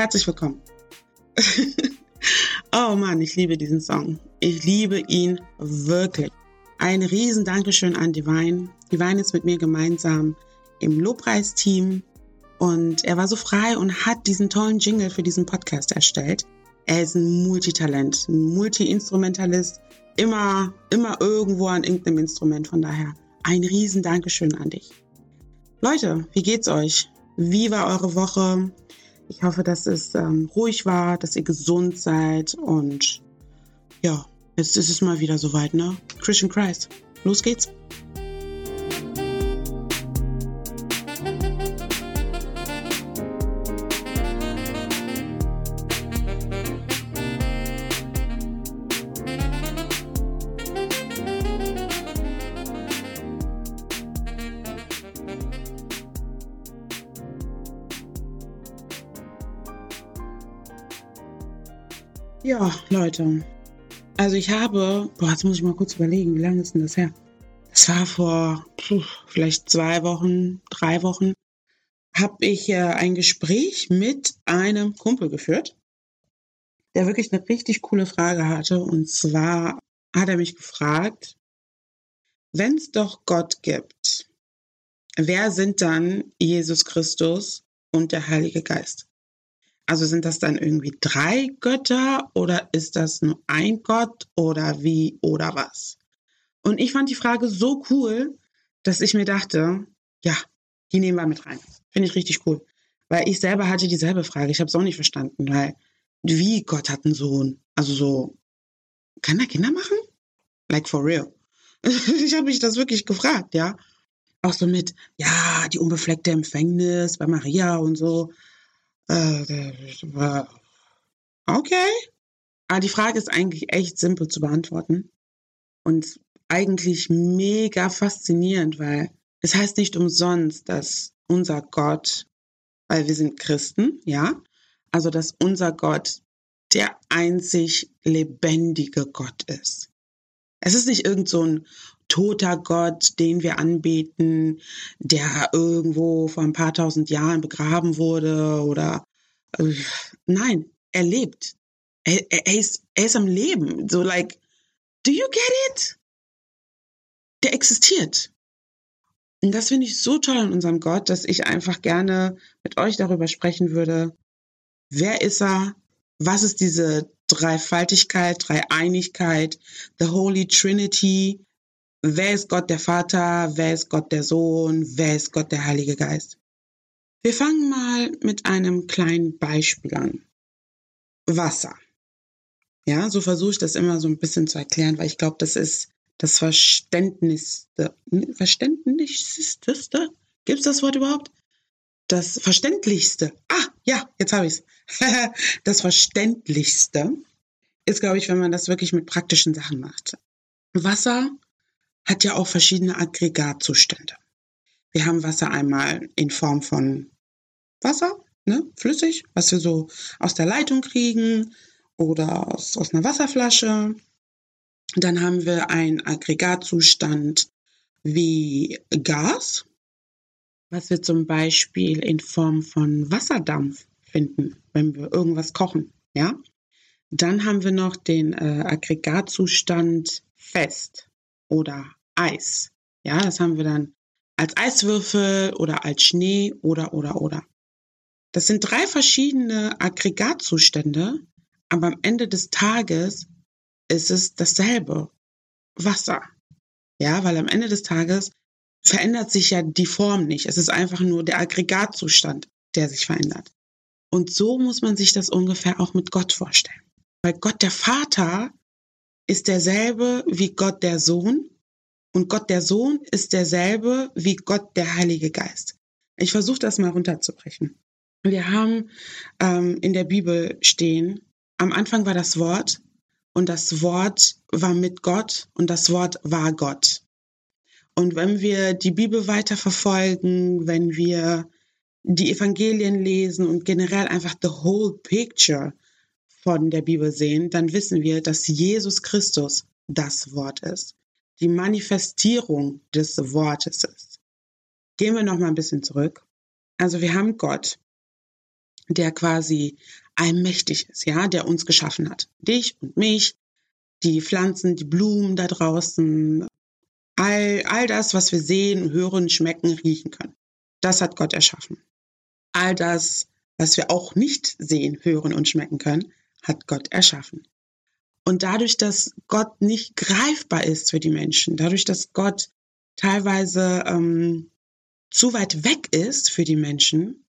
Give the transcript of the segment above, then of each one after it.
herzlich willkommen. oh Mann, ich liebe diesen Song. Ich liebe ihn wirklich. Ein riesen Dankeschön an Divine. Divine ist mit mir gemeinsam im Lobpreisteam und er war so frei und hat diesen tollen Jingle für diesen Podcast erstellt. Er ist ein Multitalent, ein Multi-Instrumentalist, immer, immer irgendwo an irgendeinem Instrument. Von daher ein riesen Dankeschön an dich. Leute, wie geht's euch? Wie war eure Woche? Ich hoffe, dass es ähm, ruhig war, dass ihr gesund seid und ja, jetzt ist es mal wieder soweit, ne? Christian Christ. Los geht's. Leute. Also ich habe, boah, jetzt muss ich mal kurz überlegen, wie lange ist denn das her? Das war vor puh, vielleicht zwei Wochen, drei Wochen, habe ich äh, ein Gespräch mit einem Kumpel geführt, der wirklich eine richtig coole Frage hatte. Und zwar hat er mich gefragt, wenn es doch Gott gibt, wer sind dann Jesus Christus und der Heilige Geist? Also sind das dann irgendwie drei Götter oder ist das nur ein Gott oder wie oder was? Und ich fand die Frage so cool, dass ich mir dachte, ja, die nehmen wir mit rein. Finde ich richtig cool. Weil ich selber hatte dieselbe Frage. Ich habe es auch nicht verstanden, weil wie Gott hat einen Sohn? Also so, kann er Kinder machen? Like for real. ich habe mich das wirklich gefragt, ja. Auch so mit, ja, die unbefleckte Empfängnis bei Maria und so. Äh, okay. Aber die Frage ist eigentlich echt simpel zu beantworten und eigentlich mega faszinierend, weil es heißt nicht umsonst, dass unser Gott, weil wir sind Christen, ja, also dass unser Gott der einzig lebendige Gott ist. Es ist nicht irgend so ein toter Gott, den wir anbeten, der irgendwo vor ein paar tausend Jahren begraben wurde oder äh, nein, er lebt. Er, er, er, ist, er ist am Leben. So like, do you get it? Der existiert. Und das finde ich so toll an unserem Gott, dass ich einfach gerne mit euch darüber sprechen würde. Wer ist er? Was ist diese Dreifaltigkeit, Dreieinigkeit, the Holy Trinity? Wer ist Gott der Vater? Wer ist Gott der Sohn? Wer ist Gott der Heilige Geist? Wir fangen mal mit einem kleinen Beispiel an. Wasser. Ja, so versuche ich das immer so ein bisschen zu erklären, weil ich glaube, das ist das Verständnischste. Verständlichste? Gibt es das Wort überhaupt? Das Verständlichste. Ah, ja, jetzt habe ich es. das Verständlichste ist, glaube ich, wenn man das wirklich mit praktischen Sachen macht. Wasser hat ja auch verschiedene Aggregatzustände. Wir haben Wasser einmal in Form von Wasser, ne, flüssig, was wir so aus der Leitung kriegen oder aus, aus einer Wasserflasche. Dann haben wir einen Aggregatzustand wie Gas, was wir zum Beispiel in Form von Wasserdampf finden, wenn wir irgendwas kochen, ja. Dann haben wir noch den äh, Aggregatzustand fest oder Eis. Ja, das haben wir dann als Eiswürfel oder als Schnee oder oder oder. Das sind drei verschiedene Aggregatzustände, aber am Ende des Tages ist es dasselbe. Wasser. Ja, weil am Ende des Tages verändert sich ja die Form nicht. Es ist einfach nur der Aggregatzustand, der sich verändert. Und so muss man sich das ungefähr auch mit Gott vorstellen. Weil Gott der Vater ist derselbe wie Gott der Sohn und Gott der Sohn ist derselbe wie Gott der Heilige Geist. Ich versuche das mal runterzubrechen. Wir haben ähm, in der Bibel stehen, am Anfang war das Wort und das Wort war mit Gott und das Wort war Gott. Und wenn wir die Bibel weiter verfolgen, wenn wir die Evangelien lesen und generell einfach the whole picture von der Bibel sehen, dann wissen wir, dass Jesus Christus das Wort ist die Manifestierung des Wortes ist. gehen wir noch mal ein bisschen zurück. Also wir haben Gott, der quasi allmächtig ist, ja, der uns geschaffen hat. Dich und mich, die Pflanzen, die Blumen da draußen, all, all das, was wir sehen, hören, schmecken, riechen können. Das hat Gott erschaffen. All das, was wir auch nicht sehen, hören und schmecken können, hat Gott erschaffen. Und dadurch, dass Gott nicht greifbar ist für die Menschen, dadurch, dass Gott teilweise ähm, zu weit weg ist für die Menschen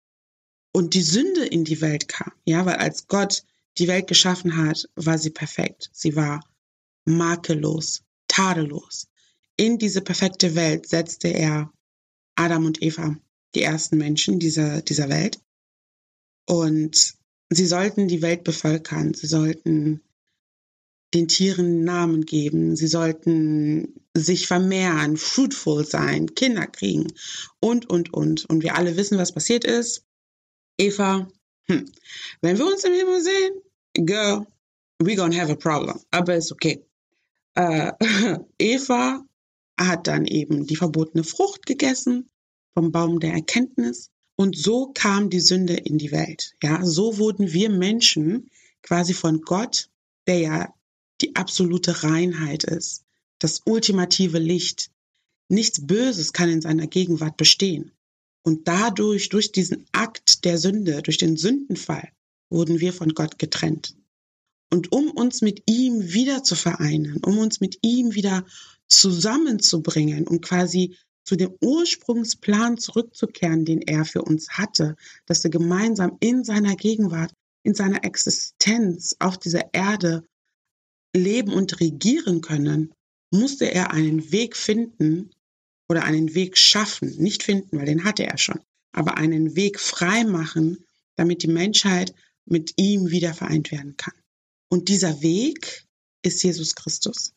und die Sünde in die Welt kam, ja, weil als Gott die Welt geschaffen hat, war sie perfekt. Sie war makellos, tadellos. In diese perfekte Welt setzte er Adam und Eva, die ersten Menschen dieser, dieser Welt. Und sie sollten die Welt bevölkern. Sie sollten den Tieren Namen geben. Sie sollten sich vermehren, fruitful sein, Kinder kriegen und, und, und. Und wir alle wissen, was passiert ist. Eva, hm, wenn wir uns im Himmel sehen, girl, we gonna have a problem. Aber ist okay. Äh, Eva hat dann eben die verbotene Frucht gegessen vom Baum der Erkenntnis. Und so kam die Sünde in die Welt. Ja, so wurden wir Menschen quasi von Gott, der ja die absolute Reinheit ist, das ultimative Licht. Nichts Böses kann in seiner Gegenwart bestehen. Und dadurch, durch diesen Akt der Sünde, durch den Sündenfall, wurden wir von Gott getrennt. Und um uns mit ihm wieder zu vereinen, um uns mit ihm wieder zusammenzubringen, um quasi zu dem Ursprungsplan zurückzukehren, den er für uns hatte, dass wir gemeinsam in seiner Gegenwart, in seiner Existenz auf dieser Erde leben und regieren können, musste er einen Weg finden oder einen Weg schaffen, nicht finden, weil den hatte er schon, aber einen Weg frei machen, damit die Menschheit mit ihm wieder vereint werden kann. Und dieser Weg ist Jesus Christus.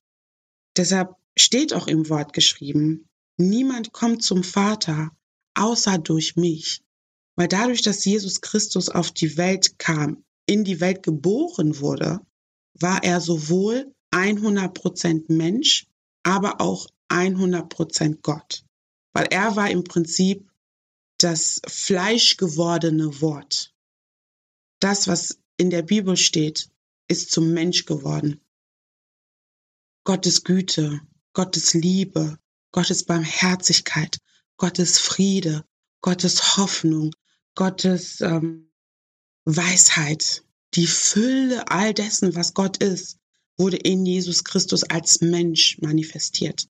Deshalb steht auch im Wort geschrieben, niemand kommt zum Vater außer durch mich. Weil dadurch, dass Jesus Christus auf die Welt kam, in die Welt geboren wurde, war er sowohl 100% Mensch, aber auch 100% Gott. Weil er war im Prinzip das fleischgewordene Wort. Das, was in der Bibel steht, ist zum Mensch geworden. Gottes Güte, Gottes Liebe, Gottes Barmherzigkeit, Gottes Friede, Gottes Hoffnung, Gottes ähm, Weisheit, die Fülle all dessen, was Gott ist, wurde in Jesus Christus als Mensch manifestiert.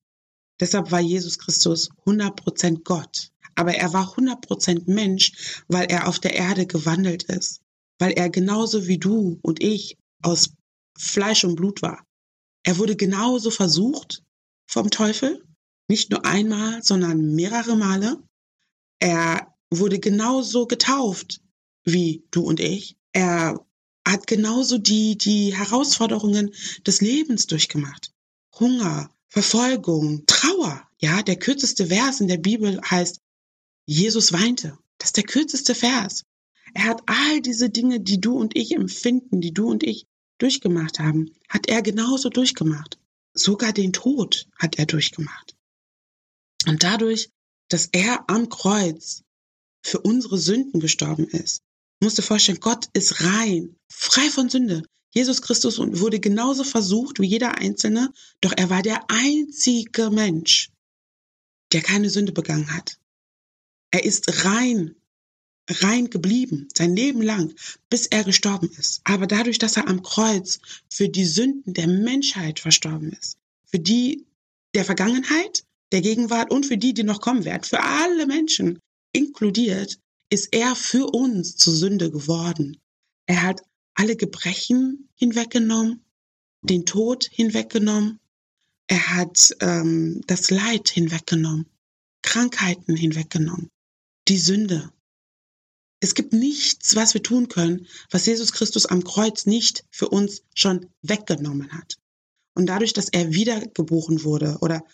Deshalb war Jesus Christus 100% Gott. Aber er war 100% Mensch, weil er auf der Erde gewandelt ist. Weil er genauso wie du und ich aus Fleisch und Blut war. Er wurde genauso versucht vom Teufel. Nicht nur einmal, sondern mehrere Male. Er wurde genauso getauft wie du und ich. Er hat genauso die, die Herausforderungen des Lebens durchgemacht. Hunger, Verfolgung, Trauer. Ja, der kürzeste Vers in der Bibel heißt, Jesus weinte. Das ist der kürzeste Vers. Er hat all diese Dinge, die du und ich empfinden, die du und ich durchgemacht haben, hat er genauso durchgemacht. Sogar den Tod hat er durchgemacht. Und dadurch, dass er am Kreuz für unsere Sünden gestorben ist, musst du vorstellen, Gott ist rein, frei von Sünde. Jesus Christus wurde genauso versucht wie jeder Einzelne, doch er war der einzige Mensch, der keine Sünde begangen hat. Er ist rein, rein geblieben, sein Leben lang, bis er gestorben ist. Aber dadurch, dass er am Kreuz für die Sünden der Menschheit verstorben ist, für die der Vergangenheit, der Gegenwart und für die, die noch kommen werden, für alle Menschen inkludiert, ist er für uns zur Sünde geworden. Er hat alle Gebrechen hinweggenommen, den Tod hinweggenommen, er hat ähm, das Leid hinweggenommen, Krankheiten hinweggenommen, die Sünde. Es gibt nichts, was wir tun können, was Jesus Christus am Kreuz nicht für uns schon weggenommen hat. Und dadurch, dass er wiedergeboren wurde oder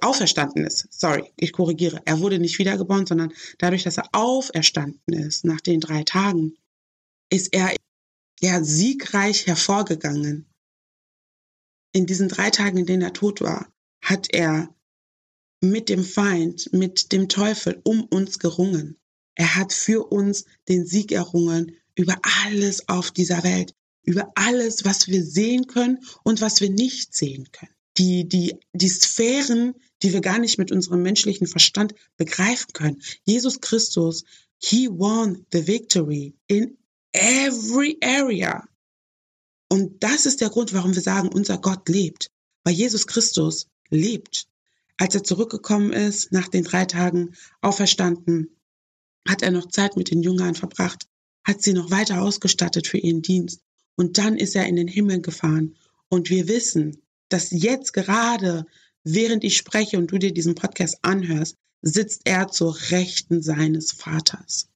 auferstanden ist. Sorry, ich korrigiere. Er wurde nicht wiedergeboren, sondern dadurch, dass er auferstanden ist nach den drei Tagen, ist er ja siegreich hervorgegangen. In diesen drei Tagen, in denen er tot war, hat er mit dem Feind, mit dem Teufel um uns gerungen. Er hat für uns den Sieg errungen über alles auf dieser Welt, über alles, was wir sehen können und was wir nicht sehen können. Die, die, die Sphären, die wir gar nicht mit unserem menschlichen Verstand begreifen können. Jesus Christus, he won the victory in every area. Und das ist der Grund, warum wir sagen, unser Gott lebt. Weil Jesus Christus lebt. Als er zurückgekommen ist, nach den drei Tagen auferstanden, hat er noch Zeit mit den Jüngern verbracht, hat sie noch weiter ausgestattet für ihren Dienst. Und dann ist er in den Himmel gefahren. Und wir wissen, dass jetzt gerade, während ich spreche und du dir diesen Podcast anhörst, sitzt er zur Rechten seines Vaters.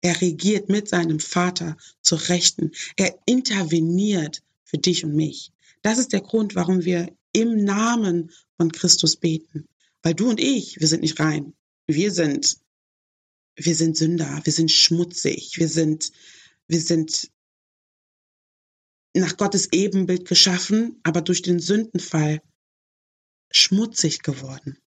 Er regiert mit seinem Vater zur Rechten. Er interveniert für dich und mich. Das ist der Grund, warum wir im Namen von Christus beten. Weil du und ich, wir sind nicht rein. Wir sind, wir sind Sünder, wir sind schmutzig, wir sind, wir sind nach Gottes Ebenbild geschaffen, aber durch den Sündenfall schmutzig geworden.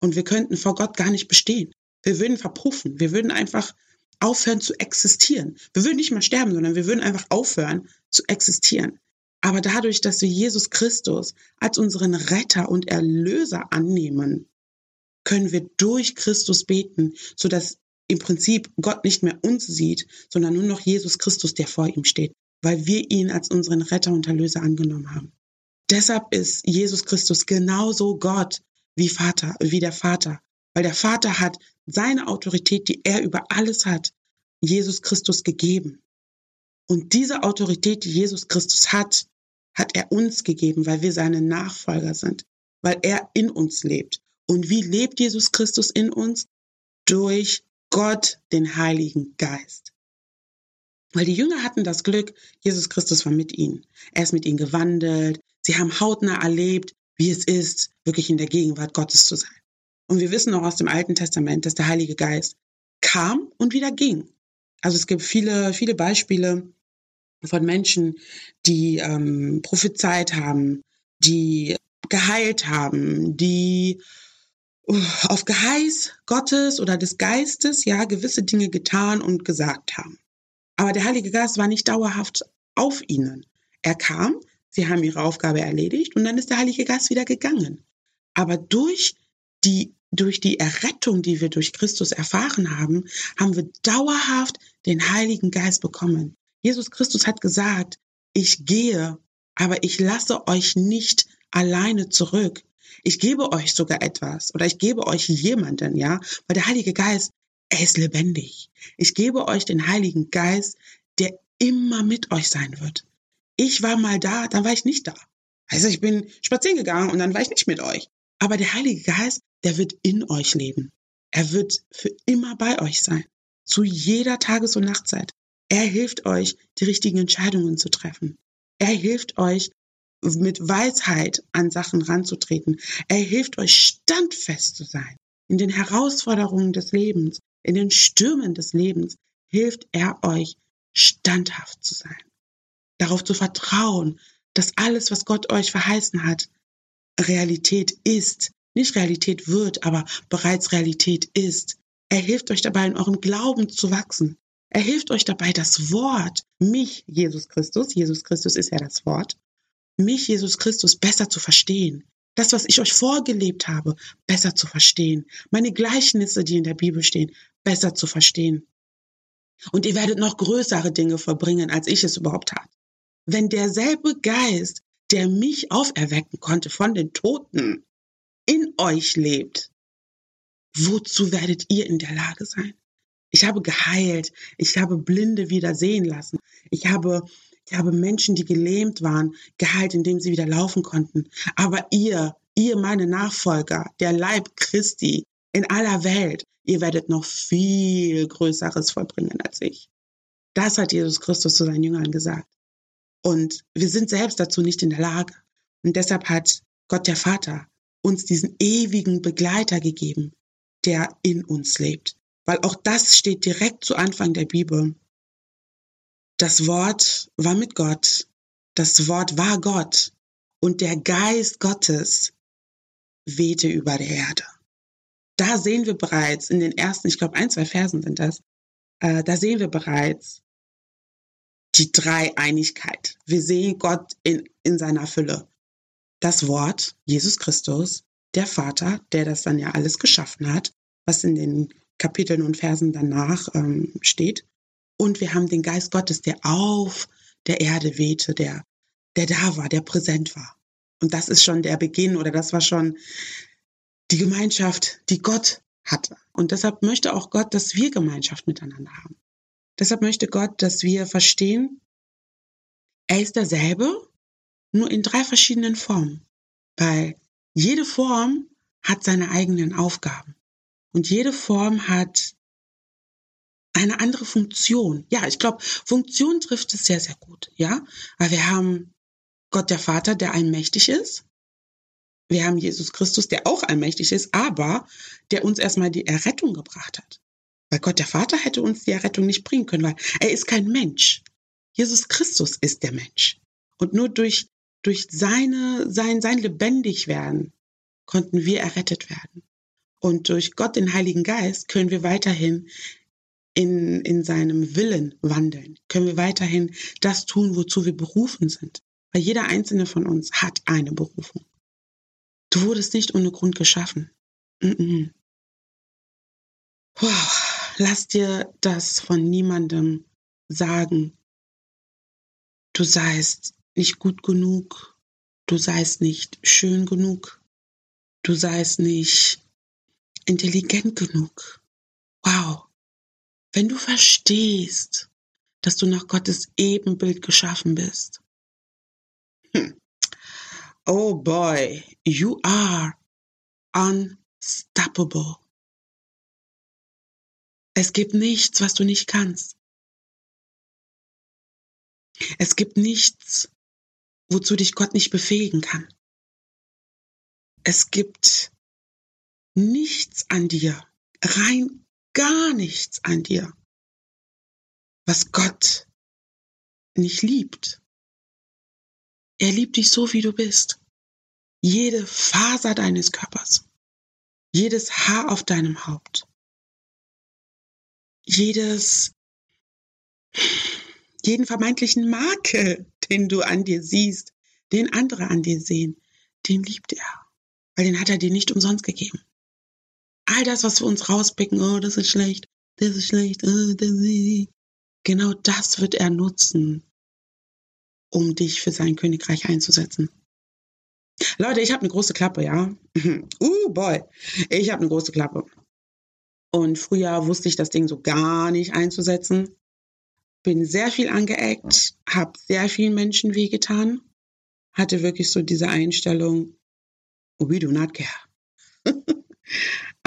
Und wir könnten vor Gott gar nicht bestehen. Wir würden verpuffen. Wir würden einfach aufhören zu existieren. Wir würden nicht mal sterben, sondern wir würden einfach aufhören zu existieren. Aber dadurch, dass wir Jesus Christus als unseren Retter und Erlöser annehmen, können wir durch Christus beten, sodass im Prinzip Gott nicht mehr uns sieht, sondern nur noch Jesus Christus, der vor ihm steht, weil wir ihn als unseren Retter und Erlöser angenommen haben. Deshalb ist Jesus Christus genauso Gott wie Vater, wie der Vater, weil der Vater hat seine Autorität, die er über alles hat, Jesus Christus gegeben. Und diese Autorität, die Jesus Christus hat, hat er uns gegeben, weil wir seine Nachfolger sind, weil er in uns lebt. Und wie lebt Jesus Christus in uns? Durch Gott, den Heiligen Geist. Weil die Jünger hatten das Glück, Jesus Christus war mit ihnen. Er ist mit ihnen gewandelt. Sie haben hautnah erlebt, wie es ist, wirklich in der Gegenwart Gottes zu sein. Und wir wissen auch aus dem Alten Testament, dass der Heilige Geist kam und wieder ging. Also es gibt viele, viele Beispiele von Menschen, die ähm, prophezeit haben, die geheilt haben, die uh, auf Geheiß Gottes oder des Geistes ja gewisse Dinge getan und gesagt haben. Aber der Heilige Geist war nicht dauerhaft auf ihnen. Er kam, sie haben ihre Aufgabe erledigt und dann ist der Heilige Geist wieder gegangen. Aber durch die durch die Errettung, die wir durch Christus erfahren haben, haben wir dauerhaft den Heiligen Geist bekommen. Jesus Christus hat gesagt, ich gehe, aber ich lasse euch nicht alleine zurück. Ich gebe euch sogar etwas oder ich gebe euch jemanden, ja, weil der Heilige Geist, er ist lebendig. Ich gebe euch den Heiligen Geist, der immer mit euch sein wird. Ich war mal da, dann war ich nicht da. Also ich bin spazieren gegangen und dann war ich nicht mit euch. Aber der Heilige Geist, der wird in euch leben. Er wird für immer bei euch sein. Zu jeder Tages- und Nachtzeit. Er hilft euch, die richtigen Entscheidungen zu treffen. Er hilft euch, mit Weisheit an Sachen ranzutreten. Er hilft euch, standfest zu sein. In den Herausforderungen des Lebens, in den Stürmen des Lebens hilft er euch, standhaft zu sein. Darauf zu vertrauen, dass alles, was Gott euch verheißen hat, Realität ist. Nicht Realität wird, aber bereits Realität ist. Er hilft euch dabei, in eurem Glauben zu wachsen. Er hilft euch dabei, das Wort, mich, Jesus Christus, Jesus Christus ist ja das Wort, mich, Jesus Christus, besser zu verstehen. Das, was ich euch vorgelebt habe, besser zu verstehen. Meine Gleichnisse, die in der Bibel stehen, besser zu verstehen. Und ihr werdet noch größere Dinge verbringen, als ich es überhaupt tat. Wenn derselbe Geist, der mich auferwecken konnte von den Toten, in euch lebt, wozu werdet ihr in der Lage sein? Ich habe geheilt. Ich habe Blinde wieder sehen lassen. Ich habe, ich habe Menschen, die gelähmt waren, geheilt, indem sie wieder laufen konnten. Aber ihr, ihr meine Nachfolger, der Leib Christi in aller Welt, ihr werdet noch viel Größeres vollbringen als ich. Das hat Jesus Christus zu seinen Jüngern gesagt. Und wir sind selbst dazu nicht in der Lage. Und deshalb hat Gott der Vater uns diesen ewigen Begleiter gegeben, der in uns lebt weil auch das steht direkt zu Anfang der Bibel. Das Wort war mit Gott, das Wort war Gott und der Geist Gottes wehte über der Erde. Da sehen wir bereits in den ersten, ich glaube ein, zwei Versen sind das, äh, da sehen wir bereits die Dreieinigkeit. Wir sehen Gott in, in seiner Fülle. Das Wort, Jesus Christus, der Vater, der das dann ja alles geschaffen hat, was in den Kapiteln und Versen danach ähm, steht. Und wir haben den Geist Gottes, der auf der Erde wehte, der, der da war, der präsent war. Und das ist schon der Beginn oder das war schon die Gemeinschaft, die Gott hatte. Und deshalb möchte auch Gott, dass wir Gemeinschaft miteinander haben. Deshalb möchte Gott, dass wir verstehen, er ist derselbe, nur in drei verschiedenen Formen. Weil jede Form hat seine eigenen Aufgaben. Und jede Form hat eine andere Funktion. Ja, ich glaube, Funktion trifft es sehr, sehr gut. Ja, weil wir haben Gott der Vater, der allmächtig ist. Wir haben Jesus Christus, der auch allmächtig ist, aber der uns erstmal die Errettung gebracht hat. Weil Gott der Vater hätte uns die Errettung nicht bringen können, weil er ist kein Mensch. Jesus Christus ist der Mensch. Und nur durch, durch seine, sein, sein Lebendigwerden konnten wir errettet werden. Und durch Gott, den Heiligen Geist, können wir weiterhin in, in seinem Willen wandeln. Können wir weiterhin das tun, wozu wir berufen sind. Weil jeder einzelne von uns hat eine Berufung. Du wurdest nicht ohne Grund geschaffen. Mm -mm. Wow, lass dir das von niemandem sagen. Du seist nicht gut genug. Du seist nicht schön genug. Du seist nicht intelligent genug. Wow. Wenn du verstehst, dass du nach Gottes Ebenbild geschaffen bist. Hm. Oh boy, you are unstoppable. Es gibt nichts, was du nicht kannst. Es gibt nichts, wozu dich Gott nicht befähigen kann. Es gibt nichts an dir, rein gar nichts an dir, was Gott nicht liebt. Er liebt dich so, wie du bist. Jede Faser deines Körpers, jedes Haar auf deinem Haupt, jedes, jeden vermeintlichen Makel, den du an dir siehst, den andere an dir sehen, den liebt er, weil den hat er dir nicht umsonst gegeben. All das, was wir uns rauspicken, oh, das ist schlecht, das ist schlecht, oh, das ist... genau das wird er nutzen, um dich für sein Königreich einzusetzen. Leute, ich habe eine große Klappe, ja. uh, boy, ich habe eine große Klappe. Und früher wusste ich das Ding so gar nicht einzusetzen. Bin sehr viel angeeckt, habe sehr vielen Menschen wehgetan, hatte wirklich so diese Einstellung, we do not care.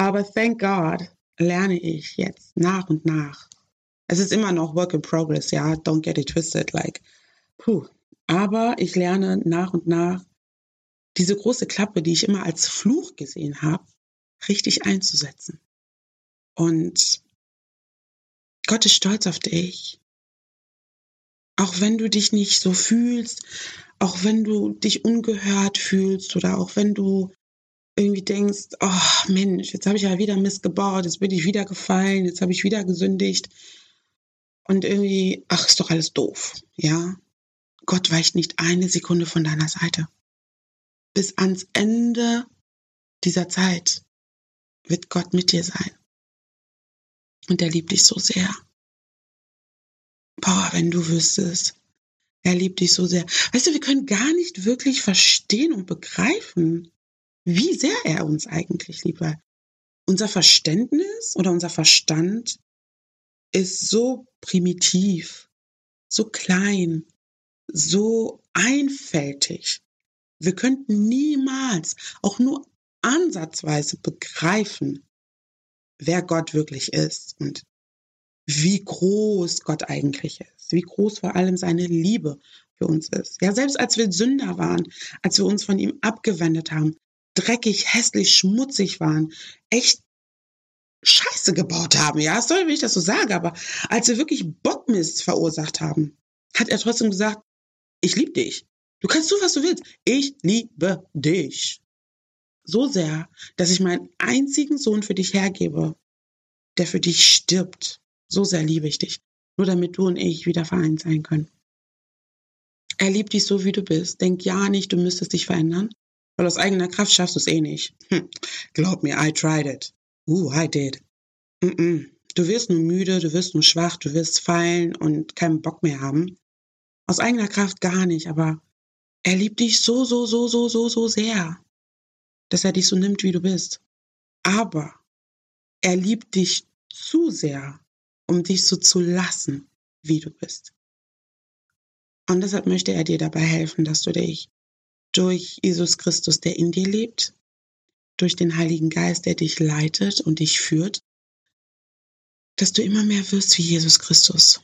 Aber thank God lerne ich jetzt nach und nach. Es ist immer noch Work in Progress, ja, don't get it twisted, like, puh. Aber ich lerne nach und nach, diese große Klappe, die ich immer als Fluch gesehen habe, richtig einzusetzen. Und Gott ist stolz auf dich. Auch wenn du dich nicht so fühlst, auch wenn du dich ungehört fühlst oder auch wenn du irgendwie denkst, oh Mensch, jetzt habe ich ja wieder Mist gebaut, jetzt bin ich wieder gefallen, jetzt habe ich wieder gesündigt. Und irgendwie, ach, ist doch alles doof, ja. Gott weicht nicht eine Sekunde von deiner Seite. Bis ans Ende dieser Zeit wird Gott mit dir sein. Und er liebt dich so sehr. Boah, wenn du wüsstest, er liebt dich so sehr. Weißt du, wir können gar nicht wirklich verstehen und begreifen, wie sehr er uns eigentlich liebt. Weil unser Verständnis oder unser Verstand ist so primitiv, so klein, so einfältig. Wir könnten niemals auch nur ansatzweise begreifen, wer Gott wirklich ist und wie groß Gott eigentlich ist, wie groß vor allem seine Liebe für uns ist. Ja, selbst als wir Sünder waren, als wir uns von ihm abgewendet haben, dreckig, hässlich, schmutzig waren, echt Scheiße gebaut haben, ja, sorry, wenn ich das so sage, aber als wir wirklich Bockmist verursacht haben, hat er trotzdem gesagt, ich liebe dich. Du kannst tun, was du willst. Ich liebe dich. so sehr, dass ich meinen einzigen Sohn für dich hergebe, der für dich stirbt. So sehr liebe ich dich. Nur damit du und ich wieder vereint sein können. Er liebt dich so, wie du bist. Denk ja nicht, du müsstest dich verändern. Weil aus eigener Kraft schaffst du es eh nicht. Hm. Glaub mir, I tried it. Uh, I did. Mm -mm. Du wirst nur müde, du wirst nur schwach, du wirst fallen und keinen Bock mehr haben. Aus eigener Kraft gar nicht, aber er liebt dich so, so, so, so, so, so sehr, dass er dich so nimmt, wie du bist. Aber er liebt dich zu sehr, um dich so zu lassen, wie du bist. Und deshalb möchte er dir dabei helfen, dass du dich durch Jesus Christus, der in dir lebt, durch den Heiligen Geist, der dich leitet und dich führt, dass du immer mehr wirst wie Jesus Christus.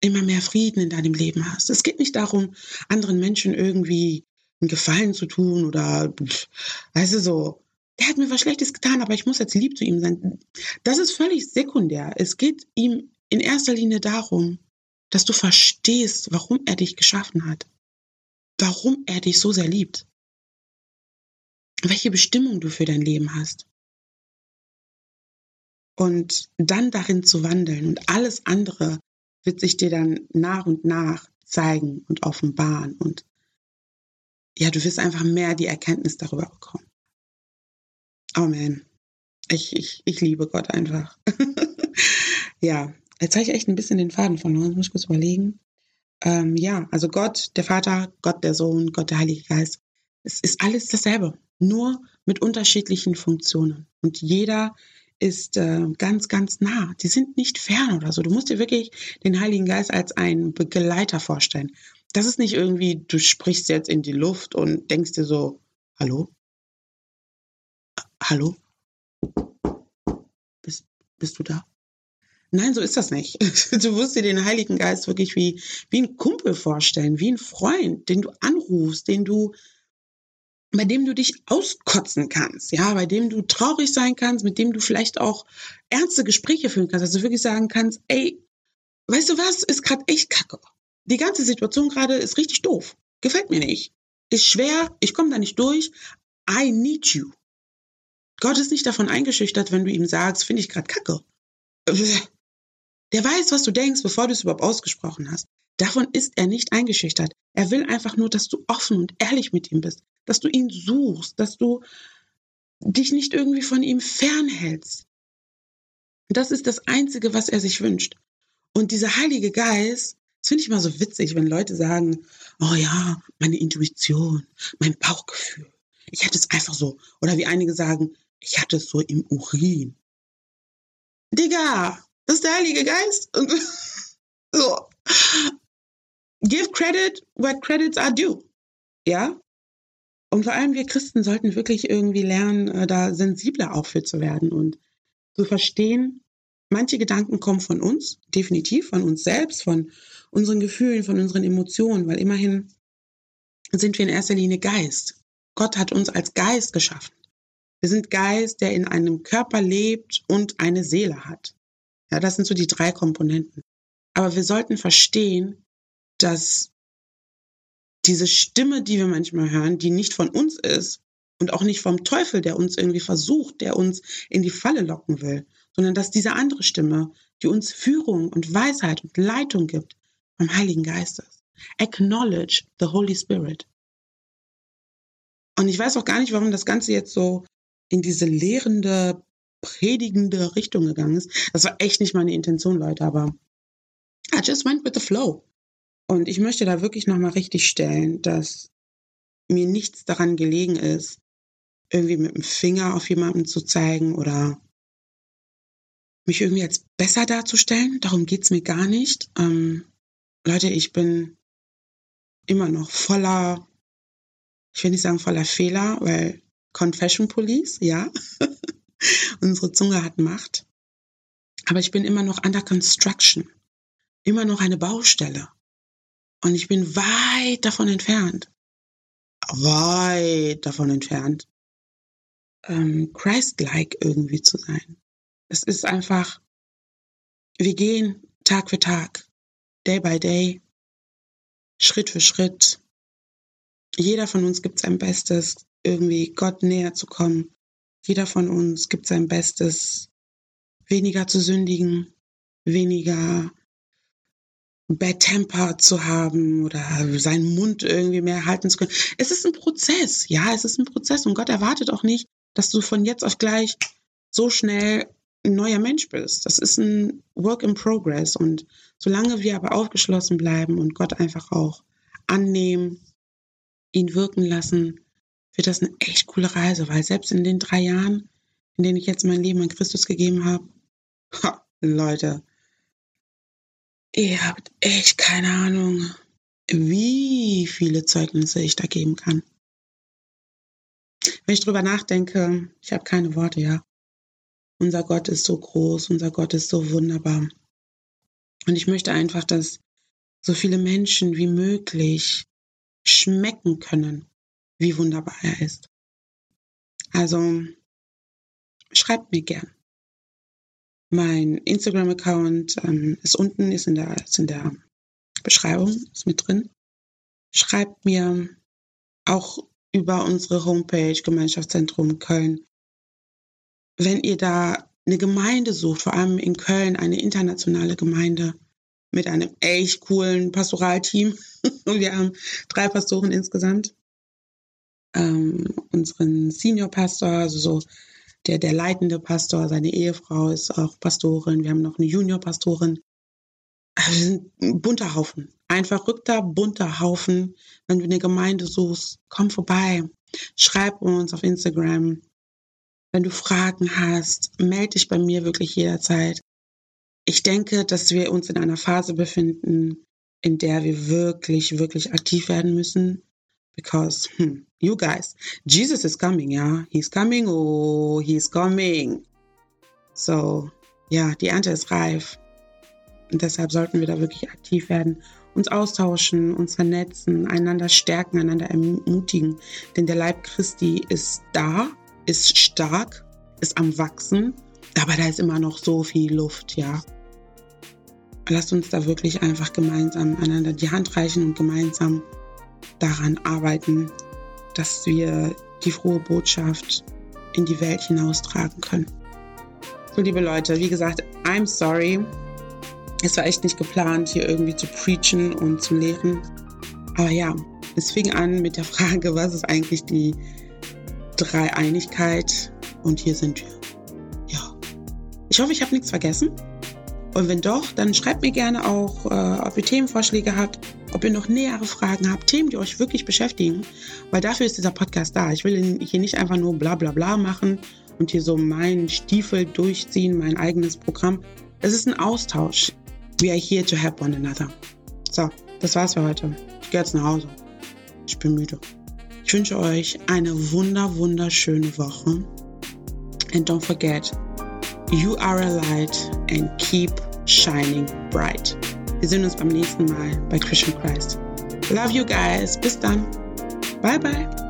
Immer mehr Frieden in deinem Leben hast. Es geht nicht darum, anderen Menschen irgendwie einen Gefallen zu tun oder, weißt du, so, der hat mir was Schlechtes getan, aber ich muss jetzt lieb zu ihm sein. Das ist völlig sekundär. Es geht ihm in erster Linie darum, dass du verstehst, warum er dich geschaffen hat. Warum er dich so sehr liebt. Welche Bestimmung du für dein Leben hast und dann darin zu wandeln und alles andere wird sich dir dann nach und nach zeigen und offenbaren und ja, du wirst einfach mehr die Erkenntnis darüber bekommen. Amen. Ich, ich, ich liebe Gott einfach. ja, jetzt habe ich echt ein bisschen den Faden verloren, muss ich kurz überlegen. Ähm, ja, also Gott, der Vater, Gott, der Sohn, Gott, der Heilige Geist. Es ist alles dasselbe, nur mit unterschiedlichen Funktionen. Und jeder ist äh, ganz, ganz nah. Die sind nicht fern oder so. Du musst dir wirklich den Heiligen Geist als einen Begleiter vorstellen. Das ist nicht irgendwie, du sprichst jetzt in die Luft und denkst dir so, hallo? Hallo? Bist, bist du da? Nein, so ist das nicht. Du musst dir den Heiligen Geist wirklich wie, wie ein Kumpel vorstellen, wie ein Freund, den du anrufst, den du bei dem du dich auskotzen kannst, ja, bei dem du traurig sein kannst, mit dem du vielleicht auch ernste Gespräche führen kannst, also wirklich sagen kannst, ey, weißt du was, ist gerade echt kacke. Die ganze Situation gerade ist richtig doof. Gefällt mir nicht. Ist schwer, ich komme da nicht durch. I need you. Gott ist nicht davon eingeschüchtert, wenn du ihm sagst, finde ich gerade kacke. Der weiß, was du denkst, bevor du es überhaupt ausgesprochen hast. Davon ist er nicht eingeschüchtert. Er will einfach nur, dass du offen und ehrlich mit ihm bist, dass du ihn suchst, dass du dich nicht irgendwie von ihm fernhältst. Das ist das Einzige, was er sich wünscht. Und dieser Heilige Geist, das finde ich immer so witzig, wenn Leute sagen, oh ja, meine Intuition, mein Bauchgefühl. Ich hatte es einfach so. Oder wie einige sagen, ich hatte es so im Urin. Digga, das ist der Heilige Geist. so. Give credit where credits are due. Ja? Und vor allem wir Christen sollten wirklich irgendwie lernen, äh, da sensibler auch für zu werden und zu verstehen, manche Gedanken kommen von uns, definitiv von uns selbst, von unseren Gefühlen, von unseren Emotionen, weil immerhin sind wir in erster Linie Geist. Gott hat uns als Geist geschaffen. Wir sind Geist, der in einem Körper lebt und eine Seele hat. Ja, das sind so die drei Komponenten. Aber wir sollten verstehen, dass diese Stimme, die wir manchmal hören, die nicht von uns ist und auch nicht vom Teufel, der uns irgendwie versucht, der uns in die Falle locken will, sondern dass diese andere Stimme, die uns Führung und Weisheit und Leitung gibt, vom Heiligen Geist ist. Acknowledge the Holy Spirit. Und ich weiß auch gar nicht, warum das Ganze jetzt so in diese lehrende, predigende Richtung gegangen ist. Das war echt nicht meine Intention, Leute, aber I just went with the flow. Und ich möchte da wirklich nochmal richtig stellen, dass mir nichts daran gelegen ist, irgendwie mit dem Finger auf jemanden zu zeigen oder mich irgendwie als besser darzustellen. Darum geht's mir gar nicht. Ähm, Leute, ich bin immer noch voller, ich will nicht sagen voller Fehler, weil Confession Police, ja. Unsere Zunge hat Macht. Aber ich bin immer noch under construction. Immer noch eine Baustelle. Und ich bin weit davon entfernt, weit davon entfernt, ähm, Christ-like irgendwie zu sein. Es ist einfach, wir gehen Tag für Tag, Day by Day, Schritt für Schritt. Jeder von uns gibt sein Bestes, irgendwie Gott näher zu kommen. Jeder von uns gibt sein Bestes, weniger zu sündigen, weniger Bad Temper zu haben oder seinen Mund irgendwie mehr halten zu können. Es ist ein Prozess, ja, es ist ein Prozess und Gott erwartet auch nicht, dass du von jetzt auf gleich so schnell ein neuer Mensch bist. Das ist ein Work in Progress und solange wir aber aufgeschlossen bleiben und Gott einfach auch annehmen, ihn wirken lassen, wird das eine echt coole Reise, weil selbst in den drei Jahren, in denen ich jetzt mein Leben an Christus gegeben habe, ha, Leute, ihr habt echt keine Ahnung, wie viele Zeugnisse ich da geben kann. Wenn ich drüber nachdenke, ich habe keine Worte, ja. Unser Gott ist so groß, unser Gott ist so wunderbar. Und ich möchte einfach, dass so viele Menschen wie möglich schmecken können, wie wunderbar er ist. Also schreibt mir gern. Mein Instagram-Account ähm, ist unten, ist in, der, ist in der Beschreibung, ist mit drin. Schreibt mir auch über unsere Homepage Gemeinschaftszentrum Köln. Wenn ihr da eine Gemeinde sucht, vor allem in Köln, eine internationale Gemeinde mit einem echt coolen Pastoralteam. Wir haben drei Pastoren insgesamt. Ähm, unseren Senior-Pastor, also so der, der leitende Pastor, seine Ehefrau ist auch Pastorin. Wir haben noch eine Junior-Pastorin. Also wir sind ein bunter Haufen. Ein verrückter, bunter Haufen. Wenn du eine Gemeinde suchst, komm vorbei. Schreib uns auf Instagram. Wenn du Fragen hast, melde dich bei mir wirklich jederzeit. Ich denke, dass wir uns in einer Phase befinden, in der wir wirklich, wirklich aktiv werden müssen because hmm, you guys, Jesus is coming, ja. He's coming, oh, he's coming. So, ja, die Ernte ist reif. Und deshalb sollten wir da wirklich aktiv werden, uns austauschen, uns vernetzen, einander stärken, einander ermutigen. Denn der Leib Christi ist da, ist stark, ist am Wachsen, aber da ist immer noch so viel Luft, ja. Lasst uns da wirklich einfach gemeinsam einander die Hand reichen und gemeinsam daran arbeiten, dass wir die frohe Botschaft in die Welt hinaustragen können. So, liebe Leute, wie gesagt, I'm sorry. Es war echt nicht geplant, hier irgendwie zu preachen und zu lehren. Aber ja, es fing an mit der Frage, was ist eigentlich die Dreieinigkeit? Und hier sind wir. Ja. Ich hoffe, ich habe nichts vergessen. Und wenn doch, dann schreibt mir gerne auch, äh, ob ihr Themenvorschläge habt, ob ihr noch nähere Fragen habt, Themen, die euch wirklich beschäftigen, weil dafür ist dieser Podcast da. Ich will hier nicht einfach nur bla bla bla machen und hier so meinen Stiefel durchziehen, mein eigenes Programm. Es ist ein Austausch. We are here to help one another. So, das war's für heute. Ich gehe jetzt nach Hause. Ich bin müde. Ich wünsche euch eine wunder, wunderschöne Woche. And don't forget, you are a light and keep shining bright. Wir sehen uns beim nächsten Mal bei Christian Christ. Love you guys. Bis dann. Bye bye.